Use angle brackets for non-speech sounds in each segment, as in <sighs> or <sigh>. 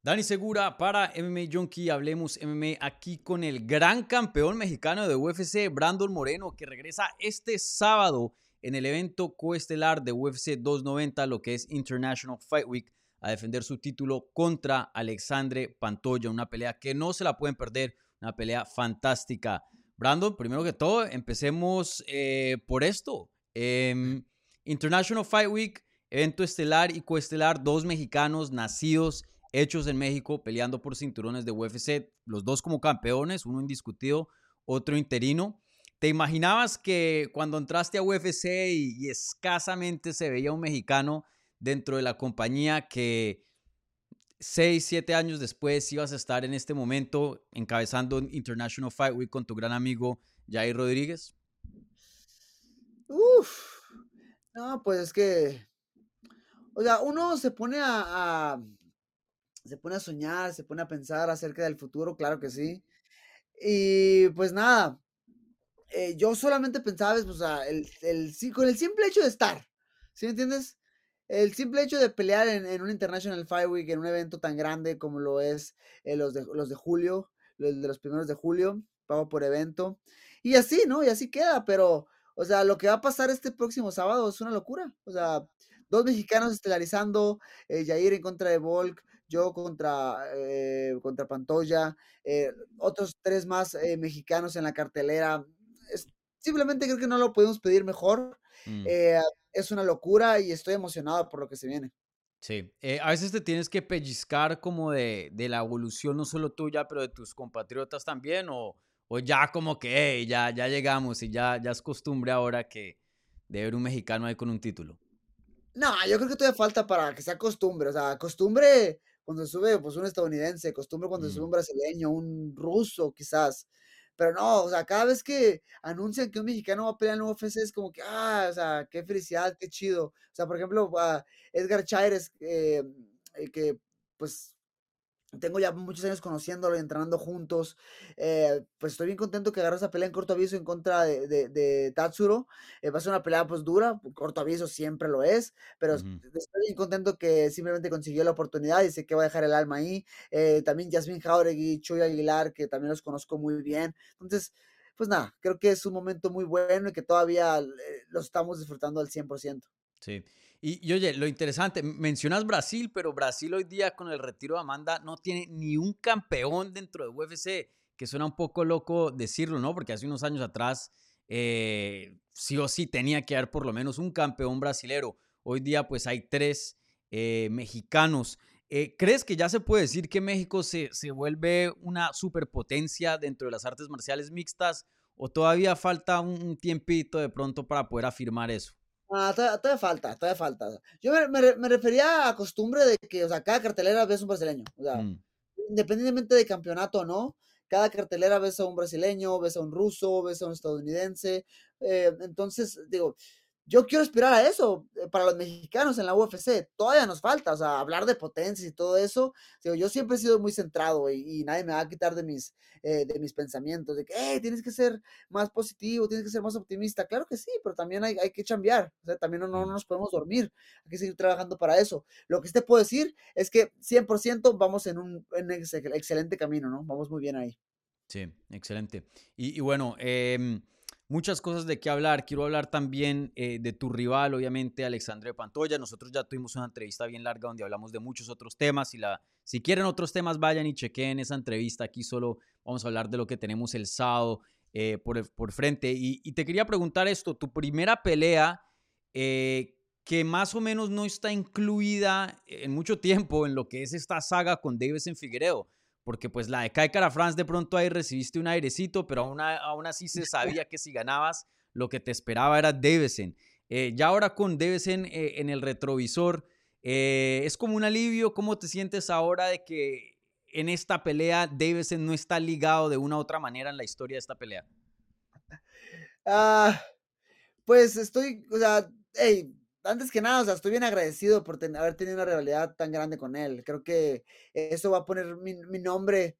Dani Segura para MMA Junkie, hablemos MMA aquí con el gran campeón mexicano de UFC, Brandon Moreno, que regresa este sábado en el evento coestelar de UFC 290, lo que es International Fight Week, a defender su título contra Alexandre Pantoya, una pelea que no se la pueden perder, una pelea fantástica. Brandon, primero que todo, empecemos eh, por esto. Em, International Fight Week, evento estelar y coestelar, dos mexicanos nacidos hechos en México, peleando por cinturones de UFC, los dos como campeones, uno indiscutido, otro interino. ¿Te imaginabas que cuando entraste a UFC y, escasamente se veía un mexicano dentro de la compañía que seis, siete años después ibas a estar en este momento encabezando International Fight Week con tu gran amigo Jair Rodríguez? Uf, no, pues es que, o sea, uno se pone a se pone a soñar, se pone a pensar acerca del futuro, claro que sí. Y pues nada, eh, yo solamente pensaba, pues, o sea, el, con el simple hecho de estar, ¿sí me entiendes? El simple hecho de pelear en, un International Fight Week, en un evento tan grande como lo es eh, los, de, los de julio, los de los primeros de julio, pago por evento. Y así, ¿no? Y así queda, pero, o sea, lo que va a pasar este próximo sábado es una locura. O sea, dos mexicanos estelarizando, eh, Jair en contra de Volk, yo contra, eh, contra Pantoya, eh, otros tres más eh, mexicanos en la cartelera. simplemente creo que no lo podemos pedir mejor. Mm. es una locura y estoy emocionado por lo que se viene. Sí, a veces te tienes que pellizcar como de, la evolución, no solo tuya, pero de tus compatriotas también, o, ya como que ya, ya llegamos y ya, ya es costumbre ahora que de ver un mexicano ahí con un título. No, yo creo que todavía falta para que sea costumbre, o sea, costumbre cuando sube pues un estadounidense, costumbre cuando sube un brasileño, un ruso quizás. Pero no, o sea, cada vez que anuncian que un mexicano va a pelear en el UFC es como que, ah, o sea, qué felicidad, qué chido. O sea, por ejemplo, Edgar Chaires, eh, eh, que pues tengo ya muchos años conociéndolo y entrenando juntos. Eh, pues estoy bien contento que agarró esa pelea en corto aviso en contra de, de, Tatsuro. Eh, va a ser una pelea pues dura, corto aviso siempre lo es, pero estoy bien contento que simplemente consiguió la oportunidad y sé que va a dejar el alma ahí. Eh, también Yasmin Jauregui, Chuy Aguilar, que también los conozco muy bien. Entonces, pues nada, creo que es un momento muy bueno y que todavía lo estamos disfrutando al 100%. Sí. Y, oye, lo interesante, mencionas Brasil, pero Brasil hoy día con el retiro de Amanda no tiene ni un campeón dentro de UFC, que suena un poco loco decirlo, ¿no? Porque hace unos años atrás eh, sí o sí tenía que haber por lo menos un campeón brasilero. Hoy día pues hay tres eh, mexicanos. Eh, ¿Crees que ya se puede decir que México se, se vuelve una superpotencia dentro de las artes marciales mixtas o todavía falta un tiempito de pronto para poder afirmar eso? Ah, todavía, falta, todavía falta. Yo me, refería a costumbre de que, o sea, cada cartelera ves un brasileño. O sea, mm. independientemente de campeonato o no, cada cartelera ves a un brasileño, ves a un ruso, ves a un estadounidense. Eh, entonces, digo, yo quiero aspirar a eso eh, para los mexicanos en la UFC. Todavía nos falta, o sea, hablar de potencias y todo eso. yo siempre he sido muy centrado y, nadie me va a quitar de mis, eh, de mis pensamientos, de que tienes que ser más positivo, tienes que ser más optimista. Claro que sí, pero también hay, hay que cambiar. O sea, también no, no, nos podemos dormir. Hay que seguir trabajando para eso. Lo que te puedo decir es que 100% vamos en un, excelente camino, ¿no? Vamos muy bien ahí. Sí, excelente. Y, y bueno, eh, muchas cosas de qué hablar. Quiero hablar también eh, de tu rival, obviamente, Alexandre Pantoya. Nosotros ya tuvimos una entrevista bien larga donde hablamos de muchos otros temas. La, si quieren otros temas, vayan y chequen esa entrevista. Aquí solo vamos a hablar de lo que tenemos el sábado eh, por, por, frente. Y, te quería preguntar esto, tu primera pelea, eh, que más o menos no está incluida en mucho tiempo en lo que es esta saga con en Figueredo porque pues la de Kai Cara France de pronto ahí recibiste un airecito, pero aún, aún así se sabía que si ganabas lo que te esperaba era Davison. Eh, ya ahora con Davison eh, en el retrovisor, eh, es como un alivio, ¿cómo te sientes ahora de que en esta pelea Davison no está ligado de una u otra manera en la historia de esta pelea? Ah, pues estoy, o sea, hey, antes que nada, o sea, estoy bien agradecido por haber tenido una rivalidad tan grande con él. Creo que eso va a poner mi, nombre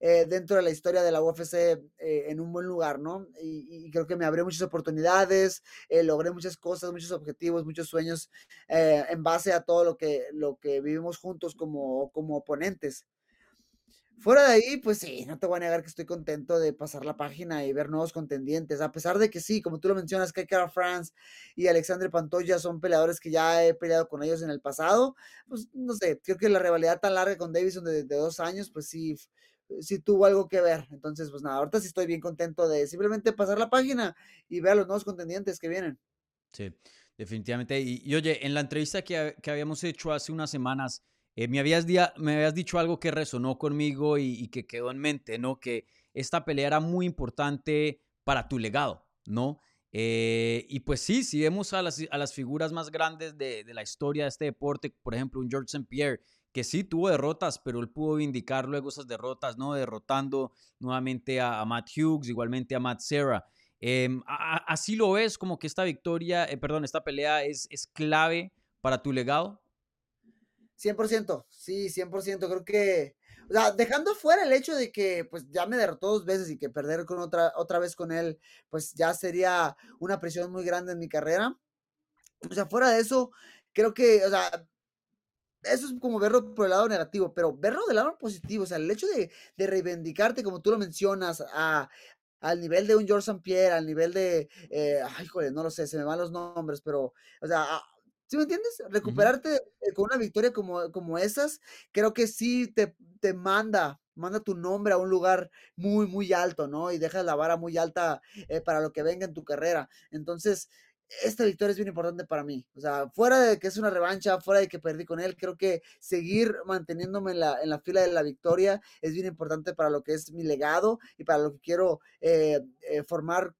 eh, dentro de la historia de la UFC eh, en un buen lugar, ¿no? Y, creo que me abrió muchas oportunidades, eh, logré muchas cosas, muchos objetivos, muchos sueños en base a todo lo que, lo que vivimos juntos como, como oponentes. Fuera de ahí, pues sí, no te voy a negar que estoy contento de pasar la página y ver nuevos contendientes, a pesar de que sí, como tú lo mencionas, que Cara France y Alexandre Pantoya son peleadores que ya he peleado con ellos en el pasado, pues no sé, creo que la rivalidad tan larga con Davison de, de dos años, pues sí, sí tuvo algo que ver. Entonces, pues nada, ahorita sí estoy bien contento de simplemente pasar la página y ver a los nuevos contendientes que vienen. Sí, definitivamente. Y, oye, en la entrevista que, que habíamos hecho hace unas semanas, eh, me, habías dicho algo que resonó conmigo y, que quedó en mente, ¿no? Que esta pelea era muy importante para tu legado, ¿no? Eh, y pues sí, si vemos a las, figuras más grandes de, de, la historia de este deporte, por ejemplo, un George St. Pierre, que sí tuvo derrotas, pero él pudo vindicar luego esas derrotas, ¿no? Derrotando nuevamente a, Matt Hughes, igualmente a Matt Serra. Em, así lo ves, como que esta victoria, eh, perdón, esta pelea es, es clave para tu legado. 100%, sí, 100%. Creo que, o sea, dejando fuera el hecho de que pues ya me derrotó dos veces y que perder con otra, otra vez con él, pues ya sería una presión muy grande en mi carrera. O sea, fuera de eso, creo que, o sea, eso es como verlo por el lado negativo, pero verlo del lado positivo, o sea, el hecho de, de reivindicarte, como tú lo mencionas, a, al nivel de un George. Pierre, al nivel de, eh, ay, joder, no lo sé, se me van los nombres, pero, o sea, ¿Sí me entiendes? Recuperarte eh, con una victoria como, como esas, creo que sí te, te manda, manda tu nombre a un lugar muy, muy alto, ¿no? Y dejas la vara muy alta eh, para lo que venga en tu carrera. Entonces, esta victoria es bien importante para mí. O sea, fuera de que es una revancha, fuera de que perdí con él, creo que seguir manteniéndome en la, en la fila de la victoria es bien importante para lo que es mi legado y para lo que quiero eh, formar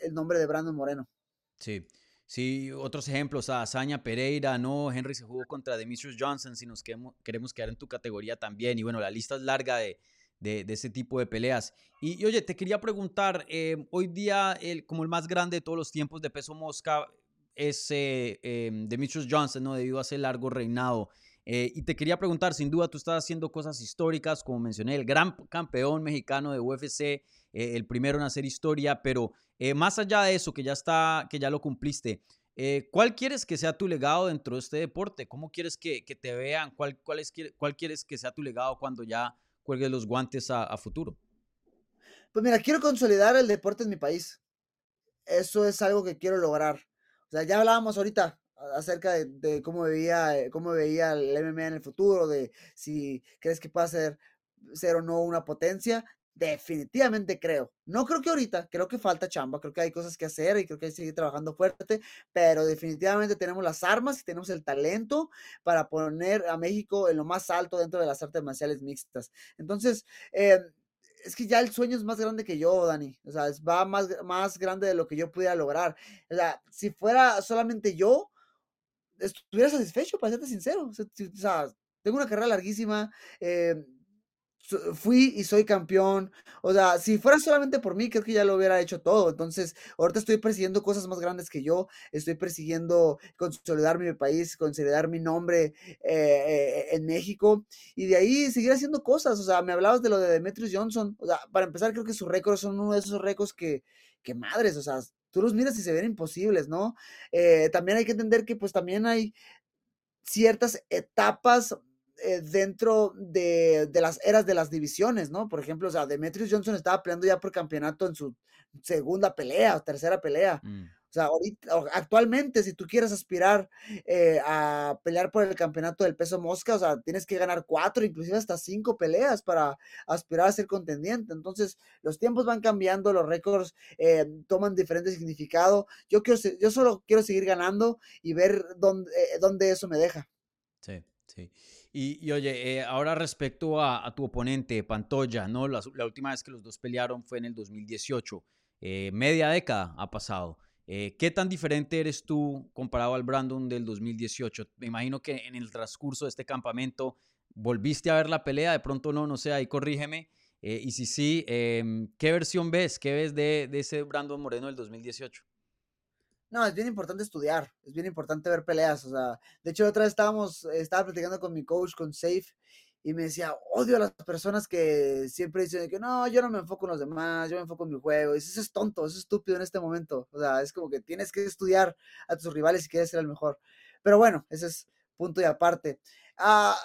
el nombre de Brandon Moreno. Sí. Sí, otros ejemplos, a Azaña Pereira, ¿no? Henry se jugó contra Demetrius Johnson, si nos queremos, quedar en tu categoría también. Y bueno, la lista es larga de, de, ese tipo de peleas. Y, oye, te quería preguntar, eh, hoy día, el, como el más grande de todos los tiempos de peso mosca es eh, em, Demetrius Johnson, ¿no? Debido a ese largo reinado. Eh, y te quería preguntar, sin duda tú estás haciendo cosas históricas, como mencioné, el gran campeón mexicano de UFC, el primero en hacer historia, pero eh, más allá de eso, que ya está, que ya lo cumpliste, eh, ¿cuál quieres que sea tu legado dentro de este deporte? ¿Cómo quieres que, te vean? ¿Cuál, es, ¿Cuál quieres que sea tu legado cuando ya cuelgues los guantes a, futuro? Pues mira, quiero consolidar el deporte en mi país. Eso es algo que quiero lograr. O sea, ya hablábamos ahorita acerca de, cómo veía eh, cómo veía el MMA en el futuro, de si crees que pueda ser, ser o no una potencia. Definitivamente creo. No creo que ahorita, creo que falta chamba, creo que hay cosas que hacer y creo que hay que seguir trabajando fuerte, pero definitivamente tenemos las armas y tenemos el talento para poner a México en lo más alto dentro de las artes marciales mixtas. Entonces, em, es que ya el sueño es más grande que yo, Dani. O sea, va más, más grande de lo que yo pudiera lograr. O sea, si fuera solamente yo, estuviera satisfecho, para serte sincero. O sea, tengo una carrera larguísima. Eh, fui y soy campeón. O sea, si fuera solamente por mí, creo que ya lo hubiera hecho todo. Entonces, ahorita estoy persiguiendo cosas más grandes que yo. Estoy persiguiendo consolidar mi país, consolidar mi nombre eh, eh, en México. Y de ahí seguir haciendo cosas. O sea, me hablabas de lo de Demetrius Johnson. O sea, para empezar, creo que sus récords son uno de esos récords que, que madres, o sea, tú los miras y se ven imposibles, ¿no? Eh, también hay que entender que pues también hay ciertas etapas eh, dentro de, las eras de las divisiones, ¿no? Por ejemplo, o sea, Demetrius Johnson estaba peleando ya por campeonato en su segunda pelea o tercera pelea. Mm. O sea, ahorita, actualmente, si tú quieres aspirar eh, a pelear por el campeonato del peso mosca, o sea, tienes que ganar cuatro, inclusive hasta cinco peleas para aspirar a ser contendiente. Entonces, los tiempos van cambiando, los récords eh, toman diferente significado. Yo, quiero, yo solo quiero seguir ganando y ver dónde, dónde eso me deja. Sí, sí. Y, oye, eh, ahora respecto a, tu oponente, Pantoya, ¿no? La, última vez que los dos pelearon fue en el 2018. Eh, media década ha pasado. Eh, ¿Qué tan diferente eres tú comparado al Brandon del 2018? Me imagino que en el transcurso de este campamento volviste a ver la pelea, de pronto no, no sé, ahí corrígeme. y si sí, em, ¿qué versión ves? ¿Qué ves de, de ese Brandon Moreno del 2018? No, es bien importante estudiar, es bien importante ver peleas, o sea, de hecho otra vez estábamos, estaba platicando con mi coach, con Safe, y me decía, odio a las personas que siempre dicen que no, yo no me enfoco en los demás, yo me enfoco en mi juego. Y eso es tonto, eso es estúpido en este momento. O sea, es como que tienes que estudiar a tus rivales si quieres ser el mejor. Pero bueno, ese es punto y aparte. Ah,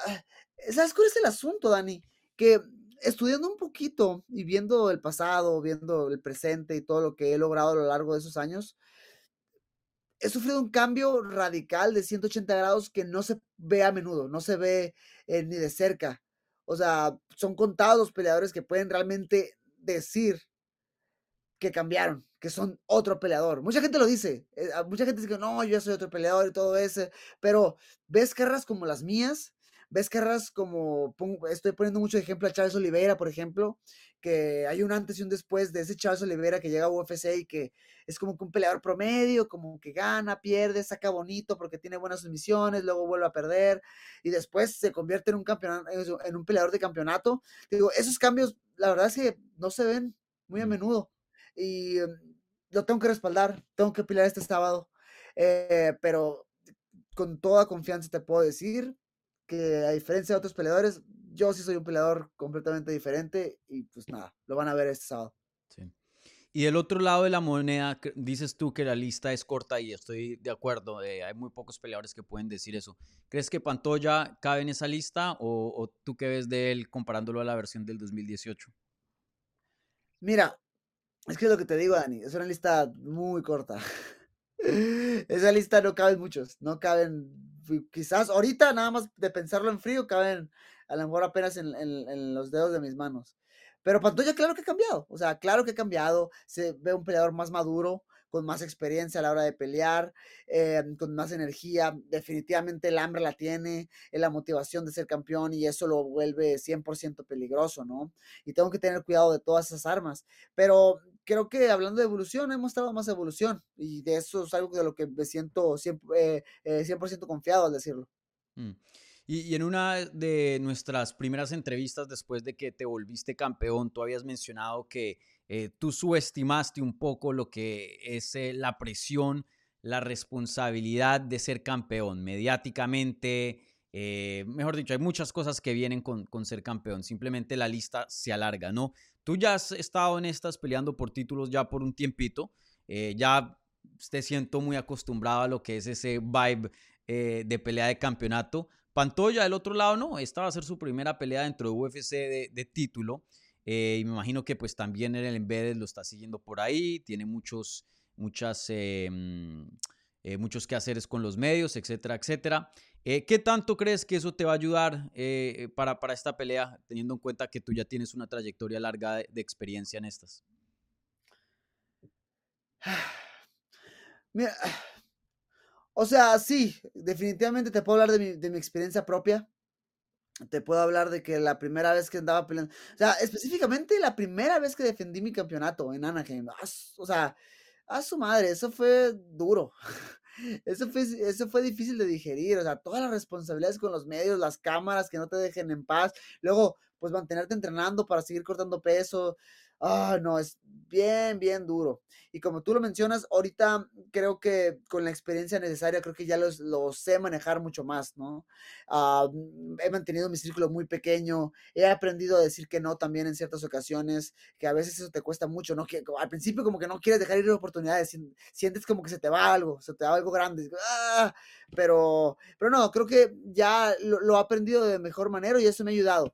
¿Sabes cuál es el asunto, Dani? Que estudiando un poquito y viendo el pasado, viendo el presente y todo lo que he logrado a lo largo de esos años, he sufrido un cambio radical de 180 grados que no se ve a menudo, no se ve eh, ni de cerca. O sea, son contados los peleadores que pueden realmente decir que cambiaron, que son otro peleador. Mucha gente lo dice, eh, mucha gente dice que no, yo soy otro peleador y todo eso, pero ves carreras como las mías ves carreras como, estoy poniendo mucho ejemplo a Charles Oliveira, por ejemplo, que hay un antes y un después de ese Charles Oliveira que llega a UFC y que es como que un peleador promedio, como que gana, pierde, saca bonito porque tiene buenas misiones, luego vuelve a perder y después se convierte en un campeón, en un peleador de campeonato. Digo, esos cambios, la verdad es que no se ven muy a menudo y em, lo tengo que respaldar, tengo que pelear este sábado, eh, pero con toda confianza te puedo decir que a diferencia de otros peleadores, yo sí soy un peleador completamente diferente y pues nada, lo van a ver este sábado. Sí. Y del otro lado de la moneda, dices tú que la lista es corta y estoy de acuerdo, eh, hay muy pocos peleadores que pueden decir eso. ¿Crees que Pantoya cabe en esa lista o, o tú qué ves de él comparándolo a la versión del 2018? Mira, es que es lo que te digo, Dani, es una lista muy corta. <laughs> Esa lista no caben muchos, no caben quizás ahorita nada más de pensarlo en frío caben a lo mejor apenas en, los dedos de mis manos. Pero Pantoya claro que ha cambiado, o sea, claro que ha cambiado, se ve un peleador más maduro, con más experiencia a la hora de pelear, eh, con más energía, definitivamente el hambre la tiene, la motivación de ser campeón y eso lo vuelve 100% peligroso, ¿no? Y tengo que tener cuidado de todas esas armas, pero creo que hablando de evolución, hemos estado más evolución y de eso es algo de lo que me siento 100%, eh, eh, confiado al decirlo. Mm. Y, en una de nuestras primeras entrevistas después de que te volviste campeón, tú habías mencionado que eh, tú subestimaste un poco lo que es la presión, la responsabilidad de ser campeón mediáticamente. Mejor dicho, hay muchas cosas que vienen con, con ser campeón. Simplemente la lista se alarga, ¿no? Tú ya has estado en estas peleando por títulos ya por un tiempito, eh, ya te siento muy acostumbrado a lo que es ese vibe eh, de pelea de campeonato. Pantoya del otro lado no, esta va a ser su primera pelea dentro de UFC de, título eh, y me imagino que pues también el Embedded lo está siguiendo por ahí, tiene muchos, muchas, mm, muchos quehaceres con los medios, etcétera, etcétera. Eh, ¿Qué tanto crees que eso te va a ayudar eh, para, para, esta pelea, teniendo en cuenta que tú ya tienes una trayectoria larga de, experiencia en estas? <sighs> Mira, <sighs> o sea, sí, definitivamente te puedo hablar de mi, de mi, experiencia propia. Te puedo hablar de que la primera vez que andaba peleando, o sea, específicamente la primera vez que defendí mi campeonato en Anaheim, o sea, a su madre, eso fue duro. <laughs> Eso fue, eso fue difícil de digerir, o sea, todas las responsabilidades con los medios, las cámaras que no te dejen en paz, luego, pues mantenerte entrenando para seguir cortando peso, ah, no, es bien, bien duro. Y como tú lo mencionas, ahorita creo que con la experiencia necesaria, creo que ya los, sé manejar mucho más, ¿no? Mm, he mantenido mi círculo muy pequeño, he aprendido a decir que no también en ciertas ocasiones, que a veces eso te cuesta mucho, ¿no? Que al principio como que no quieres dejar ir oportunidades, sientes como que se te va algo, se te va algo grande, ¡ah! pero, pero no, creo que ya lo, lo he aprendido de mejor manera y eso me ha ayudado.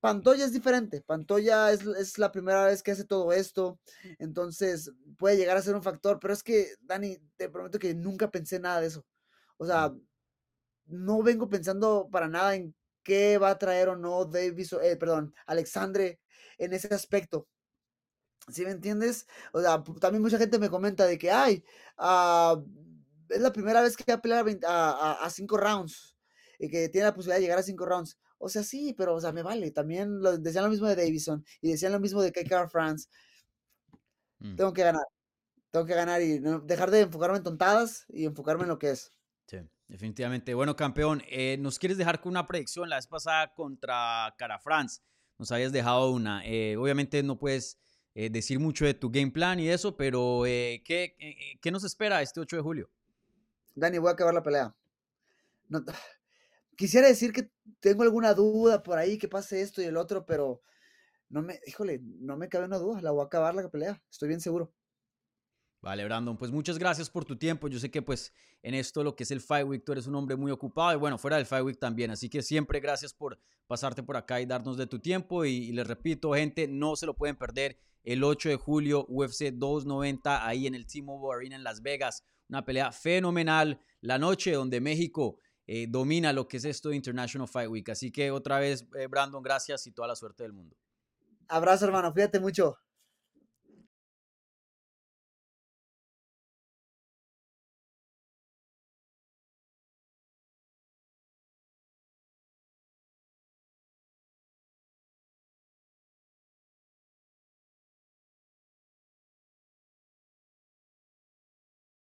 Pantoya es diferente. Pantoya es, la primera vez que hace todo esto. Entonces puede llegar a ser un factor. Pero es que, Dani, te prometo que nunca pensé nada de eso. O sea, no vengo pensando para nada en qué va a traer o no Davis, eh, perdón, Alexandre en ese aspecto. ¿Sí me entiendes? O sea, también mucha gente me comenta de que, ay, ah, es la primera vez que va a pelear a, a cinco rounds y que tiene la posibilidad de llegar a cinco rounds. O sea, sí, pero, o sea, me vale. También lo, decían lo mismo de Davison y decían lo mismo de KK France. Mm. Tengo que ganar. Tengo que ganar y dejar de enfocarme en tontadas y enfocarme en lo que es. Sí, definitivamente. Bueno, campeón, eh, ¿nos quieres dejar con una predicción? La vez pasada contra Cara France nos habías dejado una. Eh, obviamente no puedes eh, decir mucho de tu game plan y eso, pero ¿qué, ¿qué, nos espera este 8 de julio? Dani, voy a acabar la pelea. No, quisiera decir que tengo alguna duda por ahí que pase esto y el otro, pero no me, híjole, no me cabe una duda, la voy a acabar la pelea, estoy bien seguro. Vale, Brandon, pues muchas gracias por tu tiempo. Yo sé que pues en esto lo que es el Fight Week tú eres un hombre muy ocupado y bueno, fuera del Fight Week también. Así que siempre gracias por pasarte por acá y darnos de tu tiempo. Y, les repito, gente, no se lo pueden perder el 8 de julio, UFC 290 ahí en el T-Mobile Arena en Las Vegas. Una pelea fenomenal. La noche donde México eh, domina lo que es esto de International Fight Week. Así que otra vez, eh, Brandon, gracias y toda la suerte del mundo. Abrazo, hermano. Fíjate mucho.